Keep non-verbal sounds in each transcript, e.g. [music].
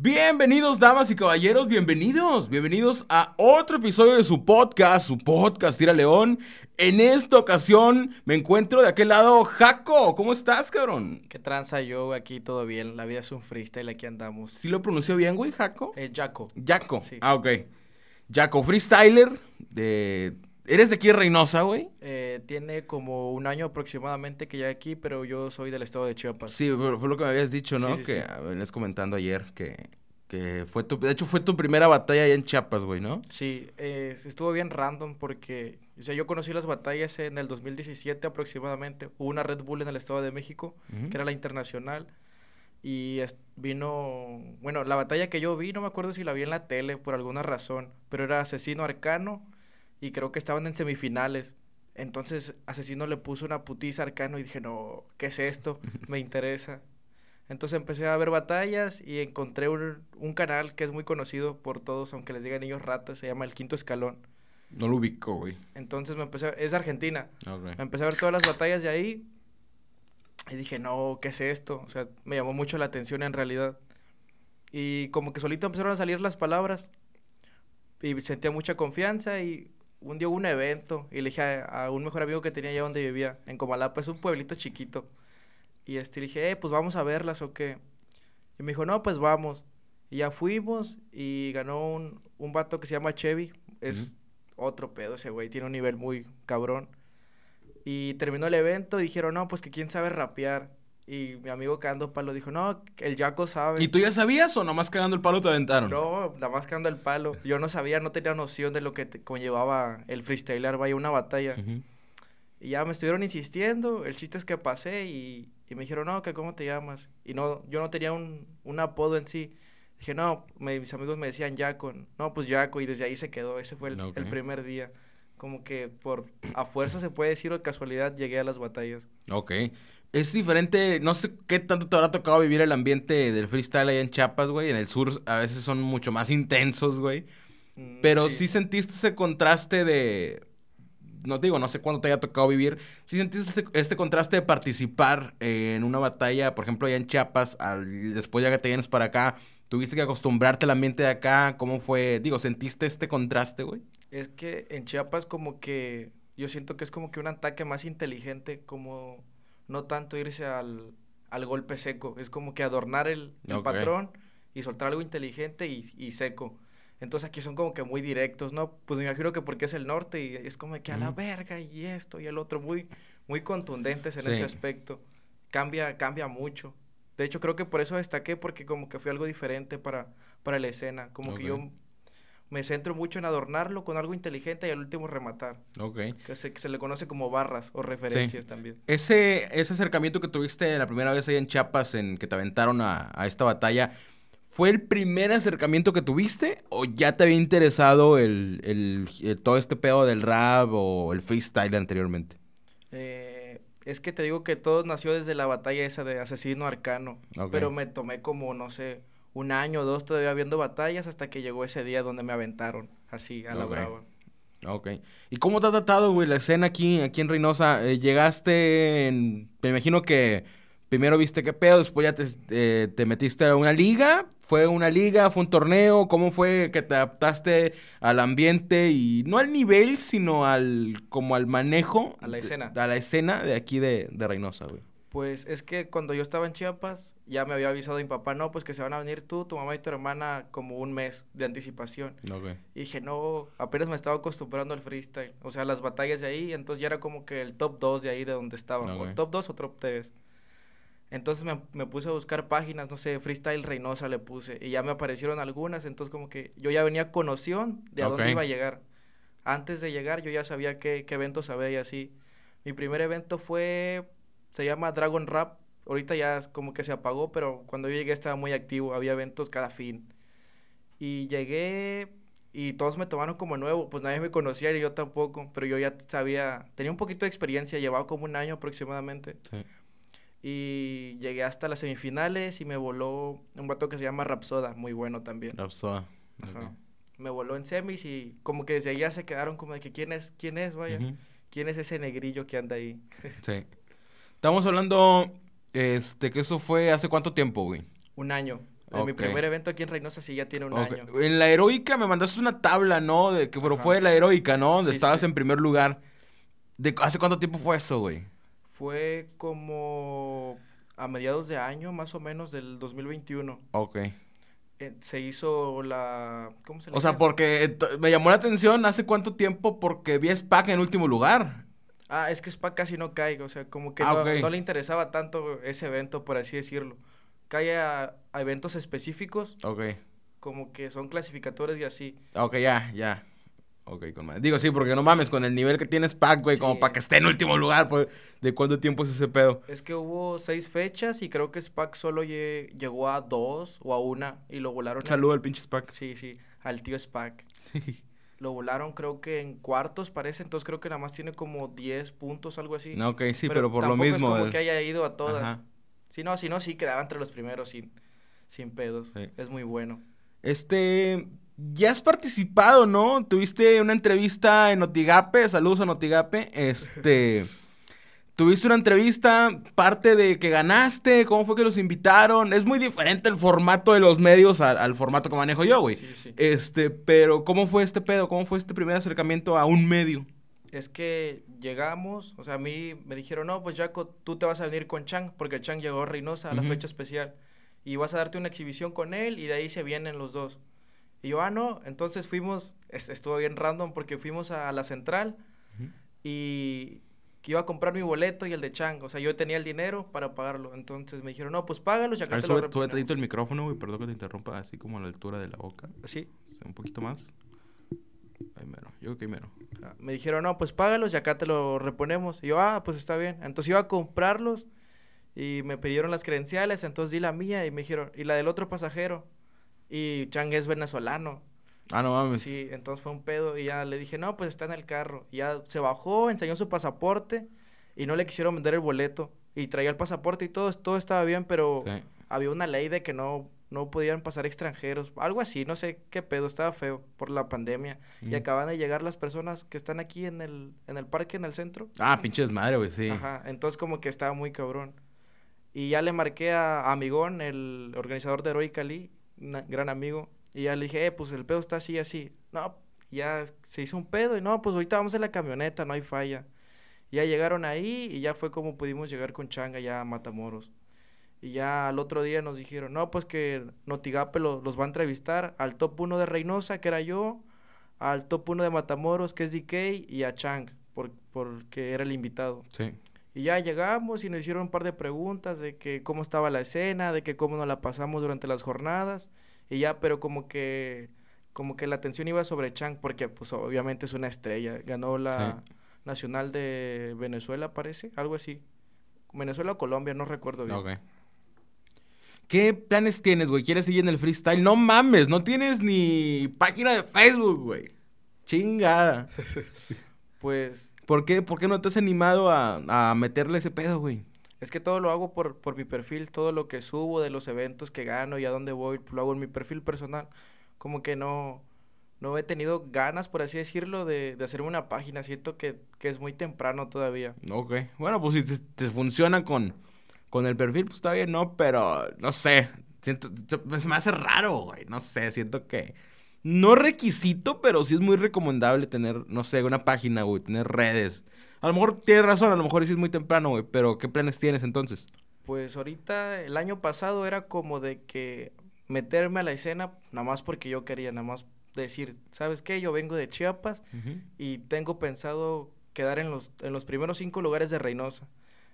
Bienvenidos, damas y caballeros, bienvenidos, bienvenidos a otro episodio de su podcast, su podcast Tira León. En esta ocasión me encuentro de aquel lado, Jaco. ¿Cómo estás, cabrón? ¿Qué tranza yo? Aquí todo bien. La vida es un freestyle, aquí andamos. ¿Sí lo pronunció bien, güey, Jaco? Es Jaco. Jaco. Sí. Ah, ok. Jaco, freestyler. De... ¿Eres de aquí de Reynosa, güey? Eh, tiene como un año aproximadamente que ya aquí, pero yo soy del estado de Chiapas. Sí, pero fue lo que me habías dicho, ¿no? Sí, sí, que sí. venías comentando ayer que, que fue tu... De hecho, fue tu primera batalla allá en Chiapas, güey, ¿no? Sí, eh, estuvo bien random porque, o sea, yo conocí las batallas en el 2017 aproximadamente. Hubo una Red Bull en el Estado de México, Ujú. que era la internacional. Y vino, bueno, la batalla que yo vi, no me acuerdo si la vi en la tele por alguna razón, pero era Asesino Arcano y creo que estaban en semifinales. Entonces Asesino le puso una putiza Arcano y dije, no, ¿qué es esto? [laughs] Me interesa. Entonces empecé a ver batallas y encontré un, un canal que es muy conocido por todos, aunque les digan niños ratas, se llama El Quinto Escalón. No lo ubico, güey. Entonces me empecé a- es Argentina. Ok. Empecé a ver todas las batallas de ahí y dije, no, ¿qué es esto? O sea, me llamó mucho la atención en realidad. Y como que solito empezaron a salir las palabras y sentía mucha confianza y un día hubo un evento y le dije a, a un mejor amigo que tenía allá donde vivía, en Comalapa, es un pueblito chiquito. Y este, le dije, eh, pues vamos a verlas o qué. Y me dijo, no, pues vamos. Y ya fuimos y ganó un, un vato que se llama Chevy. Es otro pedo ese güey, tiene un nivel muy cabrón. Y terminó el evento y dijeron, no, pues que quién sabe rapear. Y mi amigo cagando palo dijo, no, el Jaco sabe. ¿Y tú ya sabías o nomás cagando el palo te aventaron? No, nada más cagando el palo. Yo no sabía, no tenía noción de lo que conllevaba el freestyler, vaya, una batalla. Ujú. Y ya me estuvieron insistiendo. El chiste es que pasé y, y me dijeron, no, que cómo te llamas. Y no, yo no tenía un, un apodo en sí. Dije, no, me- mis amigos me decían Jaco. No, pues Jaco. Y desde ahí se quedó. Ese fue el, el Ok. primer día. Como que por a fuerza se puede decir o de casualidad llegué a las batallas. Ok. Es diferente, no sé qué tanto te habrá tocado vivir el ambiente del freestyle allá en Chiapas, güey. En el sur a veces son mucho más intensos, güey. Mm, Pero sí. sentiste ese contraste de... No te digo, no sé cuándo te haya tocado vivir. Sí sentiste este, este contraste de participar eh, en una batalla, por ejemplo, allá en Chiapas, al, después ya que te vienes para acá, tuviste que acostumbrarte al ambiente de acá. ¿Cómo fue? Digo, ¿sentiste este contraste, güey? Es que en Chiapas como que yo siento que es como que un ataque más inteligente, como no tanto irse al, al golpe seco, es como que adornar el, el patrón y soltar algo inteligente y, y seco. Entonces aquí son como que muy directos, ¿no? Pues me imagino que porque es el norte y es como que a la verga y esto y el otro, muy, muy contundentes en Sí. ese aspecto. Cambia, cambia mucho. De hecho, creo que por eso destaqué, porque como que fue algo diferente para, para la escena. Como que yo me centro mucho en adornarlo con algo inteligente y al último rematar. Ok. Que se, que se le conoce como barras o referencias también. Ese, ese acercamiento que tuviste la primera vez ahí en Chiapas, en que te aventaron a, a esta batalla, ¿fue el primer acercamiento que tuviste? ¿O ya te había interesado el, el- el- todo este pedo del rap o el freestyle anteriormente? Eh, es que te digo que todo nació desde la batalla esa de asesino arcano. Ok. Pero me tomé como, no sé, un año o dos todavía viendo batallas hasta que llegó ese día donde me aventaron, así, a la brava. Ok. ¿Y cómo te ha tratado, güey, la escena aquí, aquí en Reynosa? Eh, llegaste en... Me imagino que primero viste qué pedo, después ya te, eh, te metiste a una liga. ¿Fue una liga? ¿Fue un torneo? ¿Cómo fue que te adaptaste al ambiente y no al nivel, sino al como al manejo? A la de- escena. a la escena de aquí de, de Reynosa, güey. Pues es que cuando yo estaba en Chiapas, ya me había avisado mi papá, no, pues que se van a venir tú, tu mamá y tu hermana como un mes de anticipación. Ok. Y dije, no, apenas me estaba acostumbrando al freestyle. O sea, las batallas de ahí, entonces ya era como que el top 2 de ahí de donde estaba. O top 2 o top 3. Entonces me, me puse a buscar páginas, no sé, Freestyle Reynosa le puse. Y ya me aparecieron algunas, entonces como que yo ya venía con noción de a dónde iba a llegar. Antes de llegar yo ya sabía qué, qué eventos había y así. Mi primer evento fue, se llama Dragon Rap. Ahorita ya es como que se apagó, pero cuando yo llegué estaba muy activo, había eventos cada fin. Y llegué y todos me tomaron como nuevo, pues nadie me conocía y yo tampoco, pero yo ya sabía, tenía un poquito de experiencia, llevaba como un año aproximadamente. Sí. Y llegué hasta las semifinales y me voló un vato que se llama Rapsoda, muy bueno también. Rapsoda. Ajá. Me voló en semis y como que desde ya se quedaron como de que quién es, quién es, vaya, quién es ese negrillo que anda ahí. Sí. [laughs] Estamos hablando, este, que eso fue hace cuánto tiempo, güey. Un año. En mi primer evento aquí en Reynosa sí ya tiene un año. En la heroica me mandaste una tabla, ¿no? De que pero Ajá. fue la heroica, ¿no? Donde Sí, estabas sí. en primer lugar. ¿De hace cuánto tiempo fue eso, güey? Fue como a mediados de año, más o menos, del 2021. Ok. Eh, se hizo la... ¿Cómo se le O sea, porque me llamó la atención hace cuánto tiempo porque vi a Spack en último lugar. Ah, es que Spa casi no cae, o sea, como que Ah, no, ok. no le interesaba tanto ese evento, por así decirlo. Cae a, a eventos específicos, Ok. como que son clasificadores y así. Ok, ya, ya. Ok, con madre. Digo, sí, porque no mames, con el nivel que tiene Spack, güey, como Sí. para que esté en último lugar, pues, ¿de cuánto tiempo es ese pedo? Es que hubo seis fechas y creo que SPAC solo lle- llegó a dos o a una y lo volaron. Saludo al pinche Spack. Sí, sí, al tío SPAC. [laughs] Lo volaron creo que en cuartos parece, entonces creo que nada más tiene como 10 puntos, algo así. No, ok, sí, pero, por lo mismo. es como el- que haya ido a todas. Ajá. Si no, si no, sí quedaba entre los primeros sin, sin pedos. Sí. Es muy bueno. Este, ya has participado, ¿no? Tuviste una entrevista en Notigape, saludos a Notigape. Este, [laughs] tuviste una entrevista, parte de que ganaste, cómo fue que los invitaron. Es muy diferente el formato de los medios al, al formato que manejo yo, güey. Sí, sí. Este, pero ¿cómo fue este pedo? ¿Cómo fue este primer acercamiento a un medio? Es que llegamos, o sea, a mí me dijeron, no, pues Jaco, tú te vas a venir con Chang, porque Chang llegó a Reynosa a la fecha especial. Y vas a darte una exhibición con él y de ahí se vienen los dos. Y yo, ah, no, entonces fuimos, es- estuvo bien random porque fuimos a la central y que iba a comprar mi boleto y el de Chang. O sea, yo tenía el dinero para pagarlo. Entonces me dijeron, no, pues págalos y A acá ver, te lo sube, sube reponemos". tantito el micrófono, güey, perdón que te interrumpa, así como a la altura de la boca. Sí. Un poquito más. Ahí mero, yo creo que ahí mero. Ah, Me dijeron, no, pues págalos y acá te lo reponemos. Y yo, ah, pues está bien. Entonces iba a comprarlos y me pidieron las credenciales, entonces di la mía y me dijeron, y la del otro pasajero. Y Chang es venezolano. Ah, no mames. Sí, entonces fue un pedo y ya le dije, no, pues está en el carro. Y ya se bajó, enseñó su pasaporte y no le quisieron vender el boleto. Y traía el pasaporte y todo, todo estaba bien, pero Sí. había una ley de que no, no podían pasar extranjeros. Algo así, no sé qué pedo, estaba feo por la pandemia. Y Ujú. acaban de llegar las personas que están aquí en el, en el parque, en el centro. Ah, pinche desmadre, güey, sí. Ajá, entonces como que estaba muy cabrón. Y ya le marqué a Amigón, el organizador de Heroic Cali, gran amigo, y ya le dije, eh, pues el pedo está así, así. No, ya se hizo un pedo y no, pues ahorita vamos en la camioneta, no hay falla. Y ya llegaron ahí y ya fue como pudimos llegar con Changa ya a Matamoros. Y ya al otro día nos dijeron, no, pues que Notigape lo- los va a entrevistar al top 1 de Reynosa, que era yo, al top 1 de Matamoros, que es DK, y a Chang, por, porque era el invitado. Sí. Y ya llegamos y nos hicieron un par de preguntas de que cómo estaba la escena, de que cómo nos la pasamos durante las jornadas. Y ya, pero como que como que la atención iba sobre Chang porque pues obviamente es una estrella. Ganó la Nacional de Venezuela, parece, algo así. Venezuela o Colombia, no recuerdo bien. Ok. ¿Qué planes tienes, güey? ¿Quieres seguir en el freestyle? No mames, no tienes ni página de Facebook, güey. Chingada. [laughs] Pues ¿Por qué, ¿Por qué no te has animado a, a meterle ese pedo, güey? Es que todo lo hago por, por mi perfil, todo lo que subo de los eventos que gano y a dónde voy, lo hago en mi perfil personal. Como que no, no he tenido ganas, por así decirlo, de, de hacerme una página. Siento que, que es muy temprano todavía. Ok. Bueno, pues si te, funciona con, con el perfil, pues está bien, ¿no? Pero, no sé. Siento, se- se me hace raro, güey. No sé, siento que... No requisito, pero sí es muy recomendable tener, no sé, una página, güey, tener redes. A lo mejor tienes razón, a lo mejor sí es muy temprano, güey, pero ¿qué planes tienes entonces? Pues ahorita, el año pasado era como de que meterme a la escena, nada más porque yo quería, nada más decir, ¿sabes qué? Yo vengo de Chiapas y tengo pensado quedar en los, en los primeros cinco lugares de Reynosa.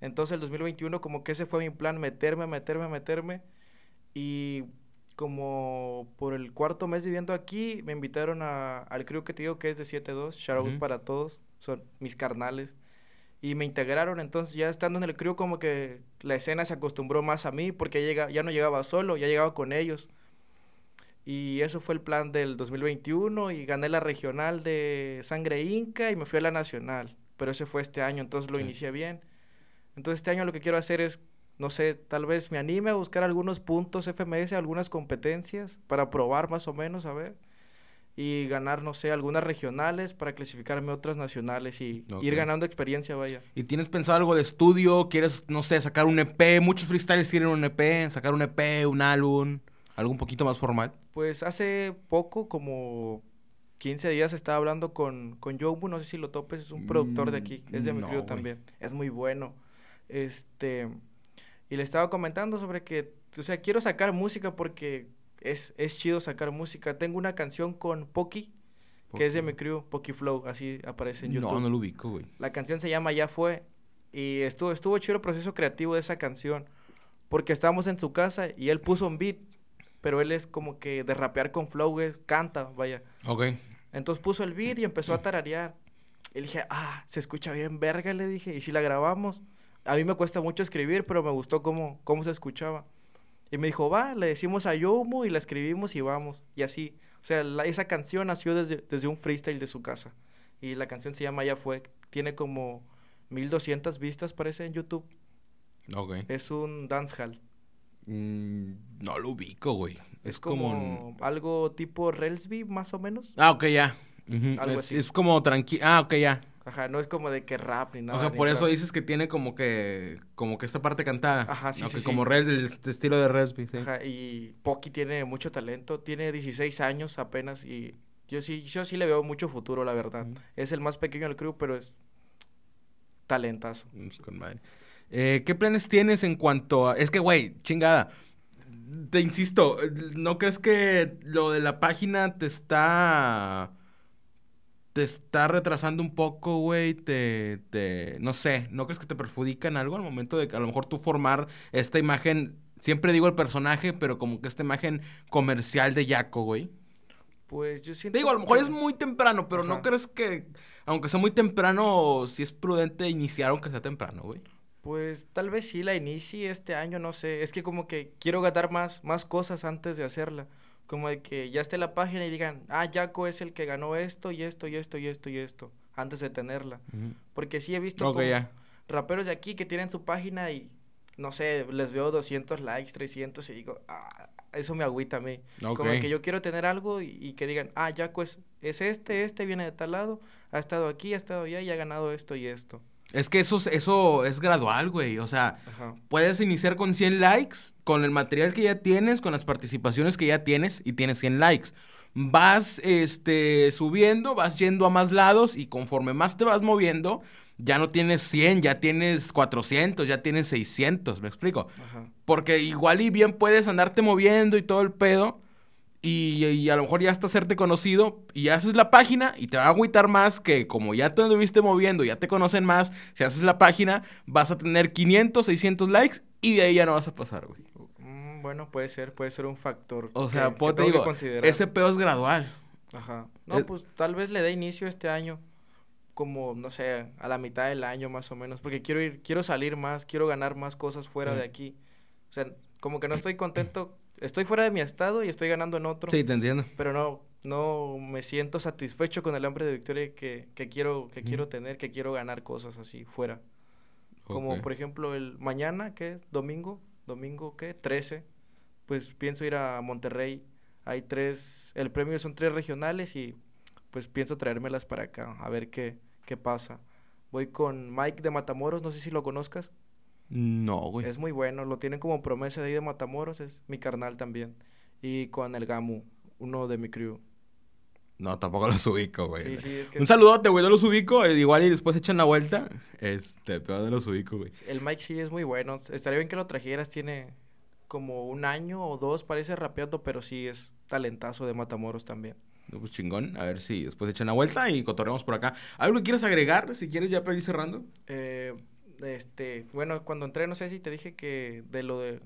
Entonces el 2021 como que ese fue mi plan, meterme, meterme, meterme. Y como por el cuarto mes viviendo aquí, me invitaron a, al crew que te digo que es de 7-2, shout out para todos, son mis carnales. Y me integraron, entonces ya estando en el crew como que la escena se acostumbró más a mí porque llega, ya no llegaba solo, ya llegaba con ellos. Y eso fue el plan del 2021 y gané la regional de Sangre Inca y me fui a la nacional. Pero ese fue este año, entonces lo Sí. inicié bien. Entonces este año lo que quiero hacer es, no sé, tal vez me anime a buscar algunos puntos FMS, algunas competencias para probar más o menos, a ver. Y ganar, no sé, algunas regionales para clasificarme a otras nacionales y ir ganando experiencia, vaya. ¿Y tienes pensado algo de estudio? ¿Quieres, no sé, sacar un EP? Muchos freestylers quieren un EP, sacar un EP, un álbum. ¿Algo un poquito más formal? Pues hace poco, como 15 días, estaba hablando con, con Jobu, no sé si lo topes, es un productor de aquí, es de mi Mm, no, también, es muy bueno. Este, y le estaba comentando sobre que, o sea, quiero sacar música porque es, es chido sacar música. Tengo una canción con Poki, que es de mi crew, Poki Flow, así aparece en YouTube. No, no lo ubico, güey. La canción se llama Ya Fue. Y estuvo, estuvo chido el proceso creativo de esa canción. Porque estábamos en su casa y él puso un beat. Pero él es como que de rapear con flow, güey, canta, vaya. Ok. Entonces puso el beat y empezó a tararear. Y dije, ah, se escucha bien verga, le dije. ¿Y si la grabamos? A mí me cuesta mucho escribir, pero me gustó cómo, cómo se escuchaba. Y me dijo, va, le decimos a Yomo y la escribimos y vamos. Y así. O sea, la- esa canción nació desde, desde un freestyle de su casa. Y la canción se llama Ya Fue. Tiene como 1200 vistas, parece, en YouTube. Ok. Es un dancehall. Mm, no lo ubico, güey. Es, como, algo tipo Relsby, más o menos. Ah, ok, ya. Algo es, así. es como tranquilo. Ah, ok, ya. Ajá, no es como de que rap ni nada. o sea, por eso dices que tiene como que como que esta parte cantada. Ajá, sí, sí, sí. Como Red- el est- estilo de Resby, sí. Ajá, y Poki tiene mucho talento, tiene 16 años apenas y yo sí, yo sí le veo mucho futuro, la verdad. Es el más pequeño del crew, pero es talentazo. Pues, con madre. Eh, ¿Qué planes tienes en cuanto a...? Es que, güey, chingada. Te insisto, ¿no crees que lo de la página te está... Te está retrasando un poco, güey? Te, te... No sé, ¿no crees que te perjudica en algo al momento de que a lo mejor tú formar esta imagen... Siempre digo el personaje, pero como que esta imagen comercial de Yaco, güey. Pues yo siento Te digo, a lo mejor que- es muy temprano, pero ¿no crees que, aunque sea muy temprano, si es prudente iniciar aunque sea temprano, güey? Pues tal vez sí la inicie este año, no sé. Es que como que quiero ganar más, más cosas antes de hacerla. Como de que ya esté la página y digan, ah, Jaco es el que ganó esto y esto y esto y esto y esto, antes de tenerla. Porque sí he visto como raperos de aquí que tienen su página y, no sé, les veo 200 likes, 300 y digo, ah, eso me agüita a mí. Como de que yo quiero tener algo y, y que digan, ah, Jaco es, es este, este viene de tal lado, ha estado aquí, ha estado allá y ha ganado esto y esto. Es que eso, es- eso es gradual, güey. O sea, Ajá. puedes iniciar con 100 likes, con el material que ya tienes, con las participaciones que ya tienes y tienes 100 likes. Vas este, subiendo, vas yendo a más lados y conforme más te vas moviendo, ya no tienes 100, ya tienes 400, ya tienes 600, ¿me explico? Ajá. Porque igual y bien puedes andarte moviendo y todo el pedo. Y, y a lo mejor ya hasta hacerte conocido. Y haces la página y te va a agüitar más que como ya te anduviste moviendo, ya te conocen más. Si haces la página, vas a tener 500, 600 likes. Y de ahí ya no vas a pasar, güey. Mm, bueno, puede ser, puede ser un factor. O que- sea, que pues, te que considerar. ese pedo es gradual. Ajá. No, es- pues tal vez le dé inicio este año, como, no sé, a la mitad del año más o menos, porque quiero ir, quiero salir más, quiero ganar más cosas fuera Sí. de aquí. O sea, como que no estoy contento, estoy fuera de mi estado y estoy ganando en otro, Sí, te entiendo. pero no, no me siento satisfecho con el hambre de victoria que, que quiero, que Ujú. quiero tener, que quiero ganar cosas así fuera. Como Ok. por ejemplo el mañana, que es domingo, domingo, ¿qué? 13, pues pienso ir a Monterrey. Hay tres, el premio son tres regionales y pues pienso traérmelas para acá, a ver qué, qué pasa. Voy con Mike de Matamoros, no sé si lo conozcas. No, güey. Es muy bueno, lo tienen como promesa de ahí de Matamoros, es mi carnal también. Y con el Gamu, uno de mi crew. No, tampoco los ubico, güey. Sí, sí, es que Un saludote, güey, no los ubico. eh, igual y después echan la vuelta. Este, pero no los ubico, güey. el Mike sí es muy bueno. Estaría bien que lo trajeras, tiene como un año o dos, parece rapeando, pero sí es talentazo de Matamoros también. No, pues chingón. A ver si después echan la vuelta y cotorreamos por acá. ¿Algo que quieres agregar? Si quieres ya para ir cerrando. Eh, este, bueno, cuando entré, no sé si te dije que de lo de,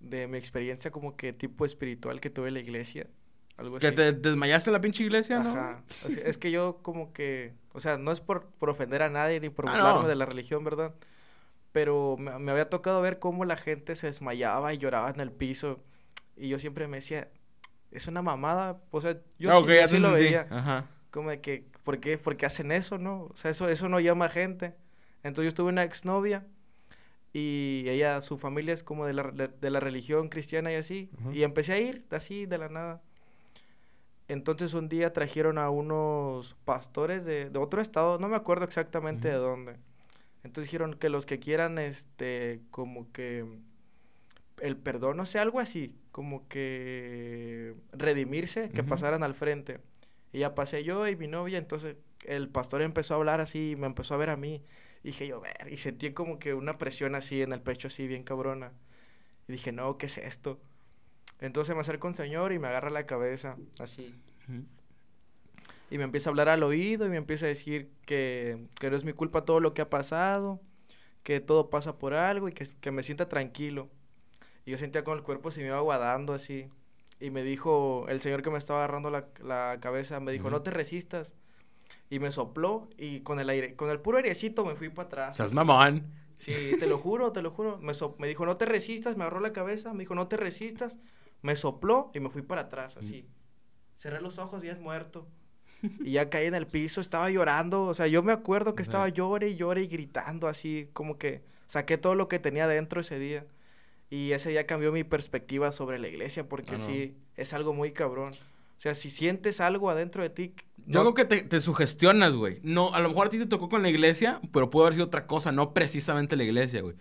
de mi experiencia como que tipo espiritual que tuve en la iglesia, algo Que así. te desmayaste en la pinche iglesia, ¿no? Ajá. O sea, es que yo como que, o sea, no es por, por ofender a nadie ni por Ah, burlarme no. de la religión, ¿verdad? Pero me, me había tocado ver cómo la gente se desmayaba y lloraba en el piso. Y yo siempre me decía, es una mamada. O sea, yo Ah, sí, yo lo veía. Ajá. Como de que, ¿por qué, por qué hacen eso, no? O sea, eso, eso no llama a gente. Entonces yo tuve una exnovia y ella, su familia es como de la, de, la religión cristiana y así. Y empecé a ir así de la nada. Entonces un día trajeron a unos pastores de, de otro estado, no me acuerdo exactamente de dónde. Entonces dijeron que los que quieran, este, como que el perdón, no sé, algo así, como que redimirse, que pasaran al frente. Y ya pasé yo y mi novia, entonces el pastor empezó a hablar así, me empezó a ver a mí. Y dije yo, ver, y sentí como que una presión así en el pecho, así bien cabrona. Y dije, no, ¿qué es esto? Entonces me acerco un señor y me agarra la cabeza, así. Y me empieza a hablar al oído y me empieza a decir que, que no es mi culpa todo lo que ha pasado, que todo pasa por algo y que, que me sienta tranquilo. Y yo sentía como el cuerpo se me iba aguadando así. Y me dijo, el señor que me estaba agarrando la, la cabeza, me dijo, no te resistas. Y me sopló y con el aire, con el puro airecito me fui para atrás. Así. mamón. Sí, te lo juro, te lo juro. Me, so- me dijo, no te resistas, me agarró la cabeza, me dijo, no te resistas. Me sopló y me fui para atrás, así. Cerré los ojos y es muerto. Y ya caí en el piso, estaba llorando. O sea, yo me acuerdo que estaba llore y llore y gritando así, como que saqué todo lo que tenía dentro ese día. Y ese día cambió mi perspectiva sobre la iglesia, porque Ah, no. sí, es algo muy cabrón. O sea, si sientes algo adentro de ti... Yo no- creo que te, te sugestionas, güey. No, a lo mejor a ti te tocó con la iglesia, pero puede haber sido otra cosa, no precisamente la iglesia, güey.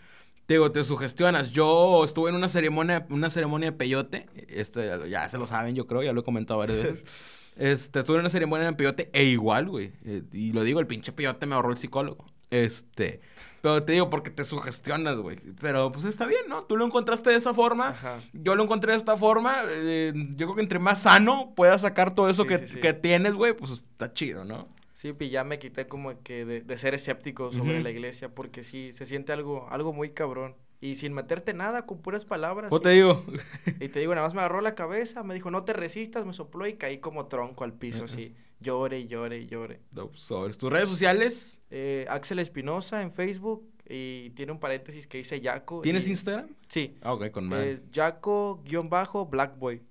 Te digo, te sugestionas. Yo estuve en una ceremonia, una ceremonia de peyote. Este, ya se lo saben, yo creo, ya lo he comentado varias veces. [laughs] Este, estuve en una ceremonia de peyote e igual, güey. eh, y lo digo, el pinche peyote me ahorró el psicólogo. Este, pero te digo porque te sugestionas, güey. Pero pues está bien, ¿no? Tú lo encontraste de esa forma. Ajá. Yo lo encontré de esta forma. eh, yo creo que entre más sano puedas sacar todo eso Sí, que, sí, sí. que tienes, güey, pues está chido, ¿no? Sí, y ya me quité como que de, de ser escéptico sobre la iglesia, porque sí, se siente algo, algo muy cabrón. Y sin meterte nada, con puras palabras. ¿Cómo te digo? Y te digo, nada más me agarró la cabeza, me dijo, no te resistas, me sopló y caí como tronco al piso, Ujú. así. Llore y llore y llore. No, sobres. tus redes sociales. Eh, Axel Espinosa en Facebook y tiene un paréntesis que dice Yaco. ¿Tienes y- Instagram? Sí. Ah, ok, con. Es Yaco-Blackboy.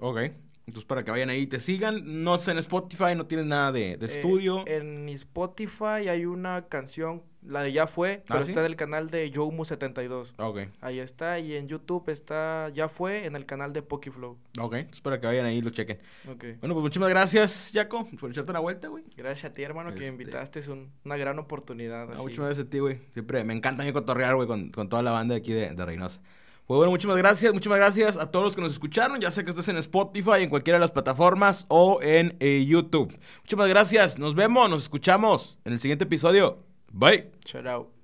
Ok. Entonces, para que vayan ahí y te sigan. No sé, en Spotify no tienes nada de, de Eh, estudio. en Spotify hay una canción, la de Ya Fue, pero ¿Ah, sí? está en el canal de Yomu72. Ok, Ahí está, y en YouTube está, ya fue, en el canal de Pokiflow. ok. Para que vayan ahí y lo chequen. Ok. Bueno, pues muchísimas gracias, Jaco, por echarte una vuelta, güey. Gracias a ti, hermano, que me Este- invitaste, es un- una gran oportunidad. No, así. muchísimas gracias a ti, güey. Siempre me encanta a mí cotorrear, güey, con, con toda la banda de aquí de, de Reynosa. Pues bueno, muchísimas gracias, muchísimas gracias a todos los que nos escucharon, ya sea que estés en Spotify, en cualquiera de las plataformas o en eh, YouTube. Muchísimas gracias, nos vemos, nos escuchamos en el siguiente episodio. Bye. Shout out.